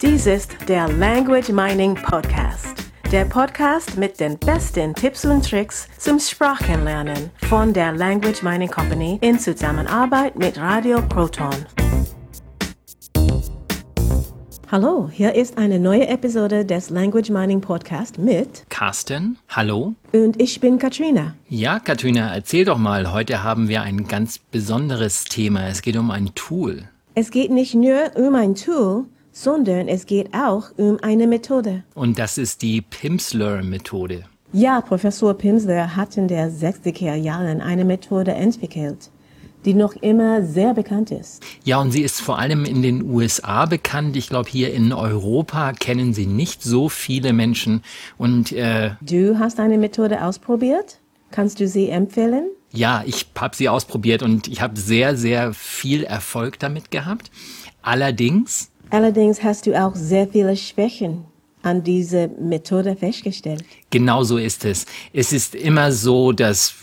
Dies ist der Language Mining Podcast. Der Podcast mit den besten Tipps und Tricks zum Sprachenlernen von der Language Mining Company in Zusammenarbeit mit Radio Proton. Hallo, hier ist eine neue Episode des Language Mining Podcast mit Carsten. Hallo. und ich bin Katrina. Ja, Katrina, erzähl doch mal. Heute haben wir ein ganz besonderes Thema. Es geht um ein Tool. Es geht nicht nur um ein Tool, sondern es geht auch um eine Methode. Und das ist die Pimsleur-Methode. Ja, Professor Pimsler hat in der 60er Jahren eine Methode entwickelt, die noch immer sehr bekannt ist. Ja, und sie ist vor allem in den USA bekannt. Ich glaube, hier in Europa kennen sie nicht so viele Menschen. Und äh, Du hast eine Methode ausprobiert? Kannst du sie empfehlen? ja, ich habe sie ausprobiert und ich habe sehr, sehr viel Erfolg damit gehabt. Allerdings Allerdings hast du auch sehr viele Schwächen an dieser Methode festgestellt. Genau so ist es. Es ist immer so, dass,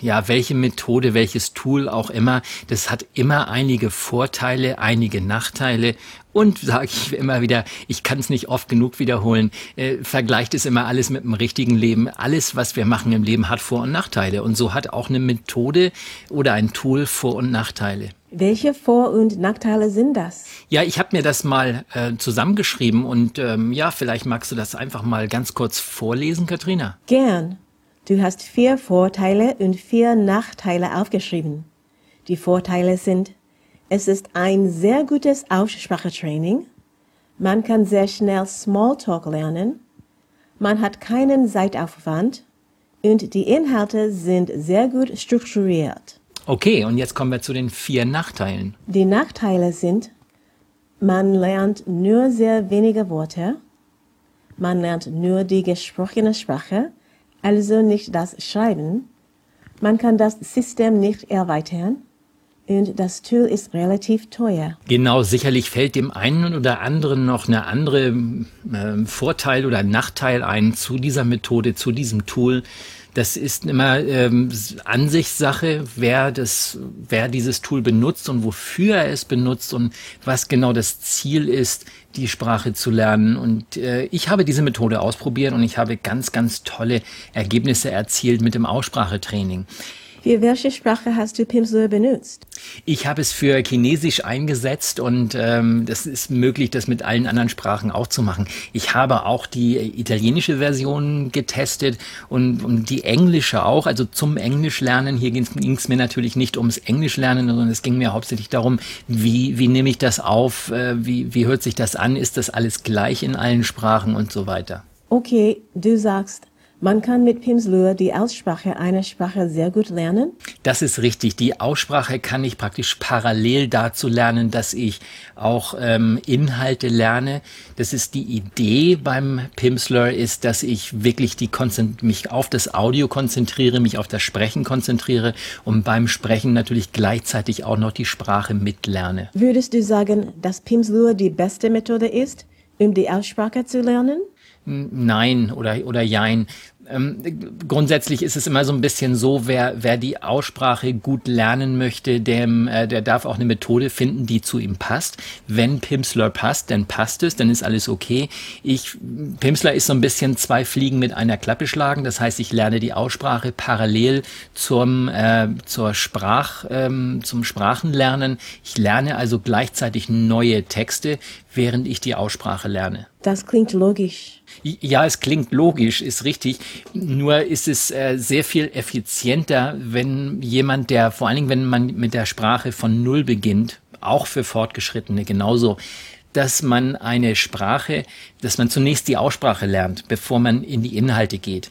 ja, welche Methode, welches Tool auch immer, das hat immer einige Vorteile, einige Nachteile. Und sage ich immer wieder, ich kann es nicht oft genug wiederholen, äh, vergleicht es immer alles mit dem richtigen Leben. Alles, was wir machen im Leben, hat Vor- und Nachteile. Und so hat auch eine Methode oder ein Tool Vor- und Nachteile. Welche Vor- und Nachteile sind das? Ja, ich habe mir das mal äh, zusammengeschrieben und ähm, ja, vielleicht magst du das einfach mal ganz kurz vorlesen, Katrina. Gern. Du hast vier Vorteile und vier Nachteile aufgeschrieben. Die Vorteile sind, es ist ein sehr gutes Aussprachetraining, man kann sehr schnell Smalltalk lernen, man hat keinen Zeitaufwand und die Inhalte sind sehr gut strukturiert. Okay, und jetzt kommen wir zu den vier Nachteilen. Die Nachteile sind, man lernt nur sehr wenige Worte, man lernt nur die gesprochene Sprache, also nicht das Schreiben, man kann das System nicht erweitern und das Tool ist relativ teuer. Genau, sicherlich fällt dem einen oder anderen noch eine andere ähm, Vorteil oder Nachteil ein zu dieser Methode, zu diesem Tool. Das ist immer ähm, Ansichtssache, wer das, wer dieses Tool benutzt und wofür er es benutzt und was genau das Ziel ist, die Sprache zu lernen. Und äh, ich habe diese Methode ausprobiert und ich habe ganz, ganz tolle Ergebnisse erzielt mit dem Aussprachetraining. Für welche Sprache hast du Pimsleur benutzt? Ich habe es für Chinesisch eingesetzt und ähm, das ist möglich, das mit allen anderen Sprachen auch zu machen. Ich habe auch die italienische Version getestet und, und die englische auch, also zum Englisch lernen. Hier ging es mir natürlich nicht ums Englisch lernen, sondern es ging mir hauptsächlich darum, wie, wie nehme ich das auf, äh, wie, wie hört sich das an, ist das alles gleich in allen Sprachen und so weiter. Okay, du sagst, man kann mit Pimsleur die Aussprache einer Sprache sehr gut lernen. Das ist richtig. Die Aussprache kann ich praktisch parallel dazu lernen, dass ich auch ähm, Inhalte lerne. Das ist die Idee beim Pimsleur, ist, dass ich wirklich die Konzent mich auf das Audio konzentriere, mich auf das Sprechen konzentriere und beim Sprechen natürlich gleichzeitig auch noch die Sprache mitlerne. Würdest du sagen, dass Pimsleur die beste Methode ist, um die Aussprache zu lernen? Nein oder, oder Jein. Ähm, grundsätzlich ist es immer so ein bisschen so, wer, wer die Aussprache gut lernen möchte, dem, äh, der darf auch eine Methode finden, die zu ihm passt. Wenn Pimsleur passt, dann passt es, dann ist alles okay. Ich, Pimsleur ist so ein bisschen zwei Fliegen mit einer Klappe schlagen. Das heißt, ich lerne die Aussprache parallel zum, äh, zur Sprach, ähm, zum Sprachenlernen. Ich lerne also gleichzeitig neue Texte, während ich die Aussprache lerne. Das klingt logisch. Ja, es klingt logisch, ist richtig. Nur ist es äh, sehr viel effizienter, wenn jemand, der vor allen Dingen, wenn man mit der Sprache von Null beginnt, auch für Fortgeschrittene genauso, dass man eine Sprache, dass man zunächst die Aussprache lernt, bevor man in die Inhalte geht.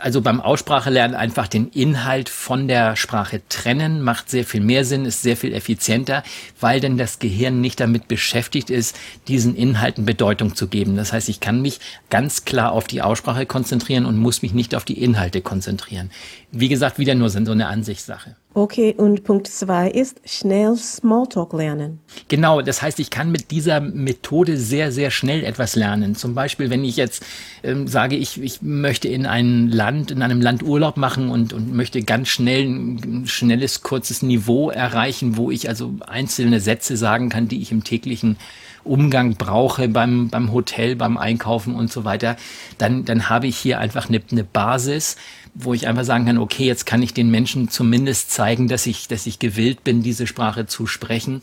Also beim Aussprachelernen einfach den Inhalt von der Sprache trennen, macht sehr viel mehr Sinn, ist sehr viel effizienter, weil dann das Gehirn nicht damit beschäftigt ist, diesen Inhalten Bedeutung zu geben. Das heißt, ich kann mich ganz klar auf die Aussprache konzentrieren und muss mich nicht auf die Inhalte konzentrieren. Wie gesagt, wieder nur so eine Ansichtssache. Okay, und Punkt zwei ist schnell Smalltalk lernen. Genau, das heißt, ich kann mit dieser Methode sehr, sehr schnell etwas lernen. Zum Beispiel, wenn ich jetzt ähm, sage, ich, ich möchte in ein Land, in einem Land Urlaub machen und, und möchte ganz schnell ein schnelles, kurzes Niveau erreichen, wo ich also einzelne Sätze sagen kann, die ich im täglichen Umgang brauche beim, beim Hotel, beim Einkaufen und so weiter, dann, dann habe ich hier einfach eine, eine Basis, wo ich einfach sagen kann, okay, jetzt kann ich den Menschen zumindest zeigen, dass ich, dass ich gewillt bin, diese Sprache zu sprechen.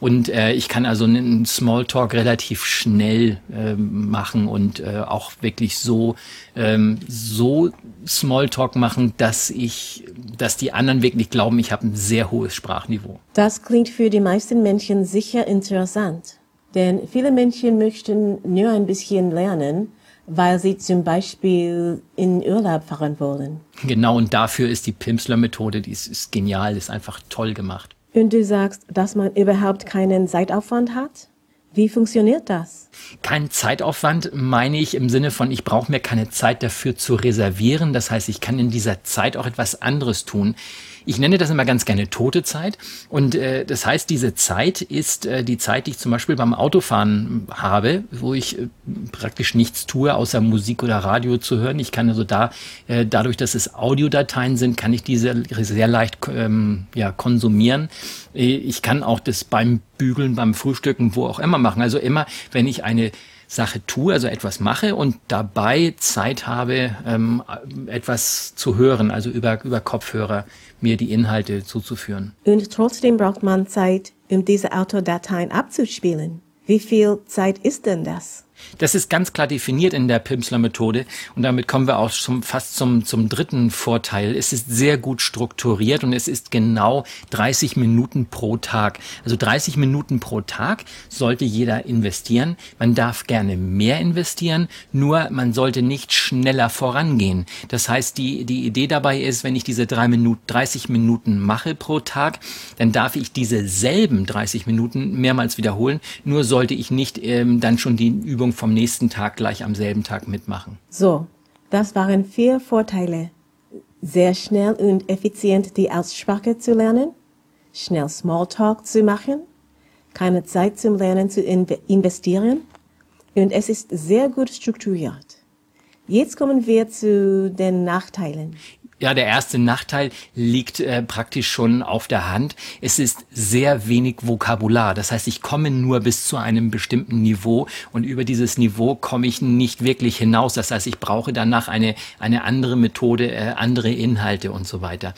Und äh, ich kann also einen Smalltalk relativ schnell äh, machen und äh, auch wirklich so, ähm, so Smalltalk machen, dass ich, dass die anderen wirklich glauben, ich habe ein sehr hohes Sprachniveau. Das klingt für die meisten Menschen sicher interessant. Denn viele Menschen möchten nur ein bisschen lernen, weil sie zum Beispiel in Urlaub fahren wollen. Genau, und dafür ist die Pimsler-Methode, die ist, ist genial, ist einfach toll gemacht. Und du sagst, dass man überhaupt keinen Zeitaufwand hat? Wie funktioniert das? Kein Zeitaufwand meine ich im Sinne von, ich brauche mir keine Zeit dafür zu reservieren. Das heißt, ich kann in dieser Zeit auch etwas anderes tun. Ich nenne das immer ganz gerne tote Zeit. Und äh, das heißt, diese Zeit ist äh, die Zeit, die ich zum Beispiel beim Autofahren habe, wo ich äh, praktisch nichts tue, außer Musik oder Radio zu hören. Ich kann also da, äh, dadurch, dass es Audiodateien sind, kann ich diese sehr leicht ähm, ja, konsumieren. Äh, ich kann auch das beim Bügeln, beim Frühstücken, wo auch immer machen. Also immer, wenn ich eine Sache tue, also etwas mache und dabei Zeit habe, ähm, etwas zu hören, also über, über Kopfhörer mir die Inhalte zuzuführen. Und trotzdem braucht man Zeit, um diese Autodateien abzuspielen. Wie viel Zeit ist denn das? Das ist ganz klar definiert in der Pimsler-Methode und damit kommen wir auch zum, fast zum, zum dritten Vorteil. Es ist sehr gut strukturiert und es ist genau 30 Minuten pro Tag. Also 30 Minuten pro Tag sollte jeder investieren. Man darf gerne mehr investieren, nur man sollte nicht schneller vorangehen. Das heißt, die, die Idee dabei ist, wenn ich diese drei Minuten, 30 Minuten mache pro Tag, dann darf ich diese selben 30 Minuten mehrmals wiederholen. Nur sollte ich nicht ähm, dann schon die Übung vom nächsten Tag gleich am selben Tag mitmachen. So, das waren vier Vorteile. Sehr schnell und effizient die Aussprache zu lernen, schnell Smalltalk zu machen, keine Zeit zum Lernen zu investieren und es ist sehr gut strukturiert. Jetzt kommen wir zu den Nachteilen. Ja, der erste Nachteil liegt äh, praktisch schon auf der Hand. Es ist sehr wenig Vokabular. Das heißt, ich komme nur bis zu einem bestimmten Niveau und über dieses Niveau komme ich nicht wirklich hinaus. Das heißt, ich brauche danach eine, eine andere Methode, äh, andere Inhalte und so weiter.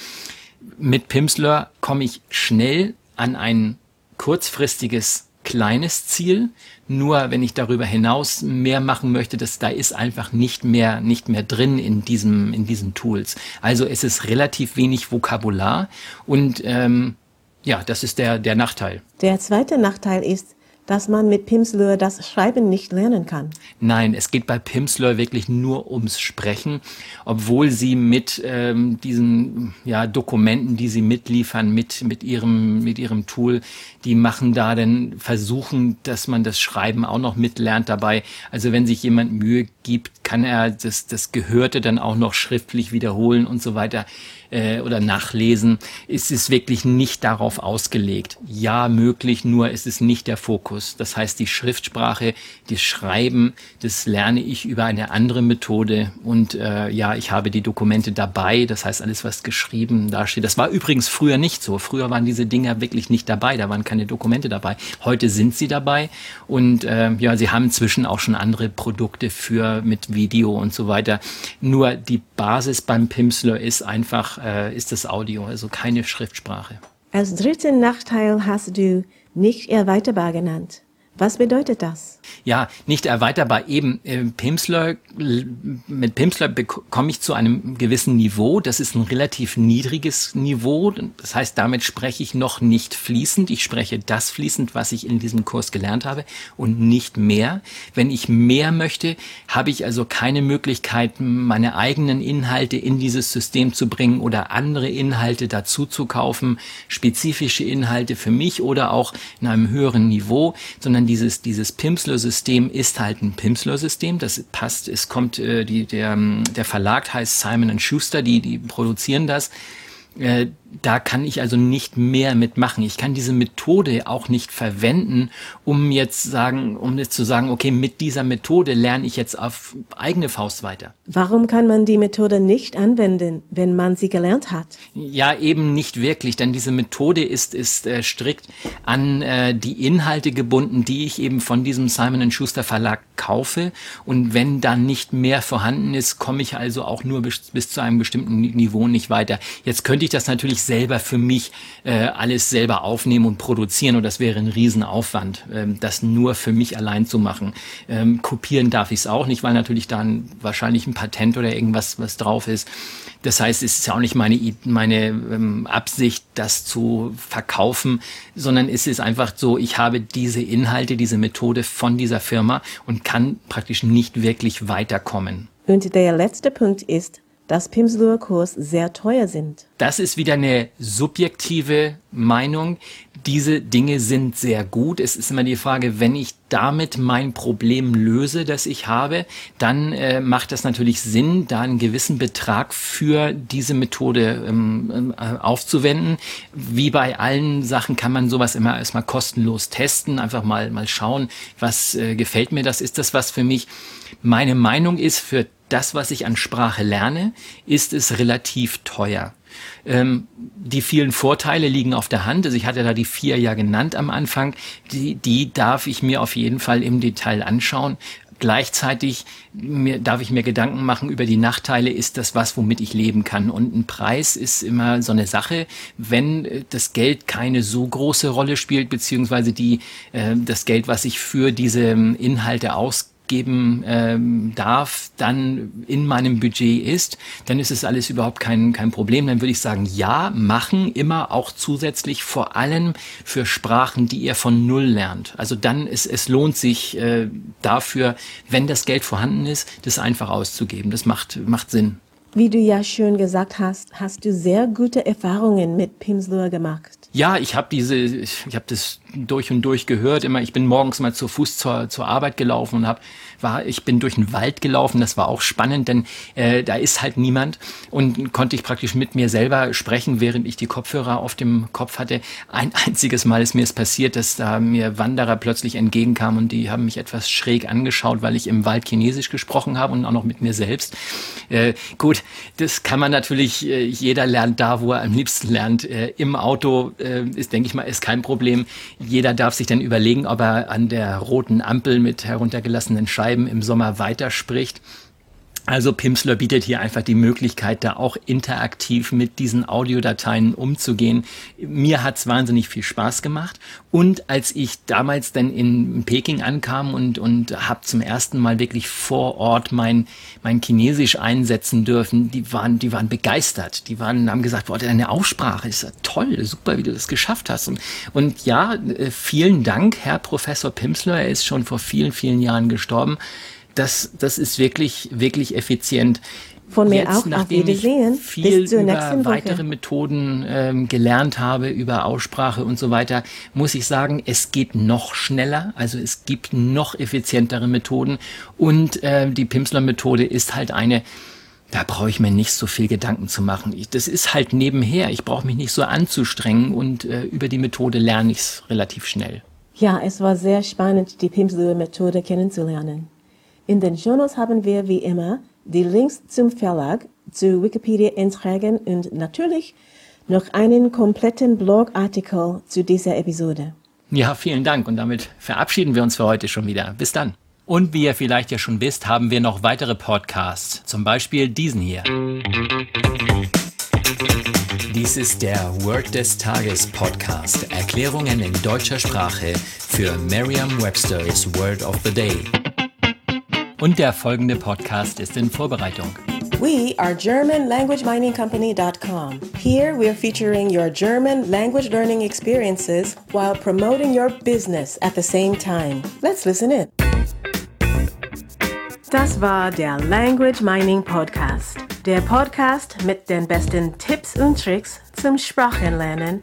Mit Pimsleur komme ich schnell an ein kurzfristiges kleines Ziel. Nur wenn ich darüber hinaus mehr machen möchte, das da ist einfach nicht mehr nicht mehr drin in diesem in diesen Tools. Also es ist relativ wenig Vokabular und ähm, ja, das ist der der Nachteil. Der zweite Nachteil ist, dass man mit Pimsleur das Schreiben nicht lernen kann. Nein, es geht bei Pimsleur wirklich nur ums Sprechen, obwohl sie mit ähm, diesen ja, Dokumenten, die sie mitliefern, mit, mit, ihrem, mit ihrem Tool, die machen da dann versuchen, dass man das Schreiben auch noch mitlernt dabei. Also wenn sich jemand Mühe gibt, kann er das, das Gehörte dann auch noch schriftlich wiederholen und so weiter äh, oder nachlesen. Es ist wirklich nicht darauf ausgelegt. Ja, möglich, nur ist es nicht der Fokus. Das heißt, die Schriftsprache, das Schreiben, das lerne ich über eine andere Methode. Und äh, ja, ich habe die Dokumente dabei. Das heißt, alles, was geschrieben dasteht. Das war übrigens früher nicht so. Früher waren diese Dinger wirklich nicht dabei. Da waren keine Dokumente dabei. Heute sind sie dabei. Und äh, ja, sie haben inzwischen auch schon andere Produkte für mit Video und so weiter. Nur die Basis beim Pimsleur ist einfach äh, ist das Audio, also keine Schriftsprache. Als dritten Nachteil hast du nicht erweiterbar genannt. Was bedeutet das? Ja, nicht erweiterbar. Eben äh, Pimsleur, mit Pimsleur komme ich zu einem gewissen Niveau. Das ist ein relativ niedriges Niveau. Das heißt, damit spreche ich noch nicht fließend. Ich spreche das fließend, was ich in diesem Kurs gelernt habe und nicht mehr. Wenn ich mehr möchte, habe ich also keine Möglichkeit, meine eigenen Inhalte in dieses System zu bringen oder andere Inhalte dazu zu kaufen, spezifische Inhalte für mich oder auch in einem höheren Niveau, sondern sondern dieses, dieses Pimsleur-System ist halt ein Pimsleur-System. Das passt, es kommt, äh, die, der, der Verlag heißt Simon Schuster, die, die produzieren das. Äh, da kann ich also nicht mehr mitmachen. Ich kann diese Methode auch nicht verwenden, um jetzt sagen, um jetzt zu sagen, okay, mit dieser Methode lerne ich jetzt auf eigene Faust weiter. Warum kann man die Methode nicht anwenden, wenn man sie gelernt hat? Ja, eben nicht wirklich, denn diese Methode ist, ist äh, strikt an äh, die Inhalte gebunden, die ich eben von diesem Simon Schuster Verlag kaufe. Und wenn dann nicht mehr vorhanden ist, komme ich also auch nur bis, bis zu einem bestimmten Niveau nicht weiter. Jetzt könnte ich das natürlich selber für mich äh, alles selber aufnehmen und produzieren und das wäre ein Riesenaufwand, ähm, das nur für mich allein zu machen. Ähm, kopieren darf ich es auch nicht, weil natürlich dann wahrscheinlich ein Patent oder irgendwas was drauf ist. Das heißt, es ist ja auch nicht meine, meine ähm, Absicht, das zu verkaufen, sondern es ist einfach so, ich habe diese Inhalte, diese Methode von dieser Firma und kann praktisch nicht wirklich weiterkommen. Und der letzte Punkt ist, dass Pimsleur-Kurs sehr teuer sind. Das ist wieder eine subjektive Meinung. Diese Dinge sind sehr gut. Es ist immer die Frage, wenn ich damit mein Problem löse, das ich habe, dann äh, macht das natürlich Sinn, da einen gewissen Betrag für diese Methode ähm, äh, aufzuwenden. Wie bei allen Sachen kann man sowas immer erstmal kostenlos testen, einfach mal, mal schauen, was äh, gefällt mir das, ist das was für mich. Meine Meinung ist, für das, was ich an Sprache lerne, ist es relativ teuer. Ähm, die vielen Vorteile liegen auf der Hand. Also ich hatte da die vier ja genannt am Anfang. Die, die darf ich mir auf jeden Fall im Detail anschauen. Gleichzeitig mir, darf ich mir Gedanken machen über die Nachteile. Ist das was, womit ich leben kann? Und ein Preis ist immer so eine Sache. Wenn äh, das Geld keine so große Rolle spielt, beziehungsweise die, äh, das Geld, was ich für diese ähm, Inhalte ausgebe, geben ähm, darf, dann in meinem Budget ist, dann ist es alles überhaupt kein, kein Problem. Dann würde ich sagen, ja, machen immer auch zusätzlich, vor allem für Sprachen, die ihr von Null lernt. Also dann ist es lohnt sich äh, dafür, wenn das Geld vorhanden ist, das einfach auszugeben. Das macht, macht Sinn. Wie du ja schön gesagt hast, hast du sehr gute Erfahrungen mit Pimsleur gemacht. Ja, ich habe diese, ich, ich habe das durch und durch gehört. Immer, ich bin morgens mal zu Fuß zur, zur Arbeit gelaufen und habe war, ich bin durch den Wald gelaufen, das war auch spannend, denn äh, da ist halt niemand und konnte ich praktisch mit mir selber sprechen, während ich die Kopfhörer auf dem Kopf hatte. Ein einziges Mal ist mir es passiert, dass da mir Wanderer plötzlich entgegenkamen und die haben mich etwas schräg angeschaut, weil ich im Wald Chinesisch gesprochen habe und auch noch mit mir selbst. Äh, gut, das kann man natürlich, äh, jeder lernt da, wo er am liebsten lernt. Äh, Im Auto äh, ist, denke ich mal, ist kein Problem. Jeder darf sich dann überlegen, ob er an der roten Ampel mit heruntergelassenen Scheiben im Sommer weiterspricht. Also Pimsleur bietet hier einfach die Möglichkeit, da auch interaktiv mit diesen Audiodateien umzugehen. Mir hat's wahnsinnig viel Spaß gemacht. Und als ich damals dann in Peking ankam und, und habe zum ersten Mal wirklich vor Ort mein, mein Chinesisch einsetzen dürfen, die waren, die waren begeistert. Die waren, haben gesagt, boah, deine Aussprache ist ja toll, super, wie du das geschafft hast. Und, und ja, äh, vielen Dank, Herr Professor Pimsleur. Er ist schon vor vielen, vielen Jahren gestorben das, das ist wirklich, wirklich effizient. Von mir Jetzt, auch auf Wiedersehen. Ich viel Bis zur über nächsten Woche. weitere Methoden ähm, gelernt habe, über Aussprache und so weiter, muss ich sagen, es geht noch schneller. Also es gibt noch effizientere Methoden. Und äh, die Pimsler-Methode ist halt eine, da brauche ich mir nicht so viel Gedanken zu machen. Ich, das ist halt nebenher. Ich brauche mich nicht so anzustrengen und äh, über die Methode lerne ich es relativ schnell. Ja, es war sehr spannend, die Pimsleur-Methode kennenzulernen. In den Shownotes haben wir wie immer die Links zum Verlag, zu Wikipedia-Einträgen und natürlich noch einen kompletten Blogartikel zu dieser Episode. Ja, vielen Dank und damit verabschieden wir uns für heute schon wieder. Bis dann. Und wie ihr vielleicht ja schon wisst, haben wir noch weitere Podcasts, zum Beispiel diesen hier. Dies ist der Word des Tages Podcast. Erklärungen in deutscher Sprache für Merriam-Webster's Word of the Day. Und der folgende Podcast ist in Vorbereitung. We are GermanLanguageMiningCompany.com. Here we are featuring your German language learning experiences while promoting your business at the same time. Let's listen in. Das war der Language Mining Podcast. Der Podcast mit den besten Tipps und Tricks zum Sprachenlernen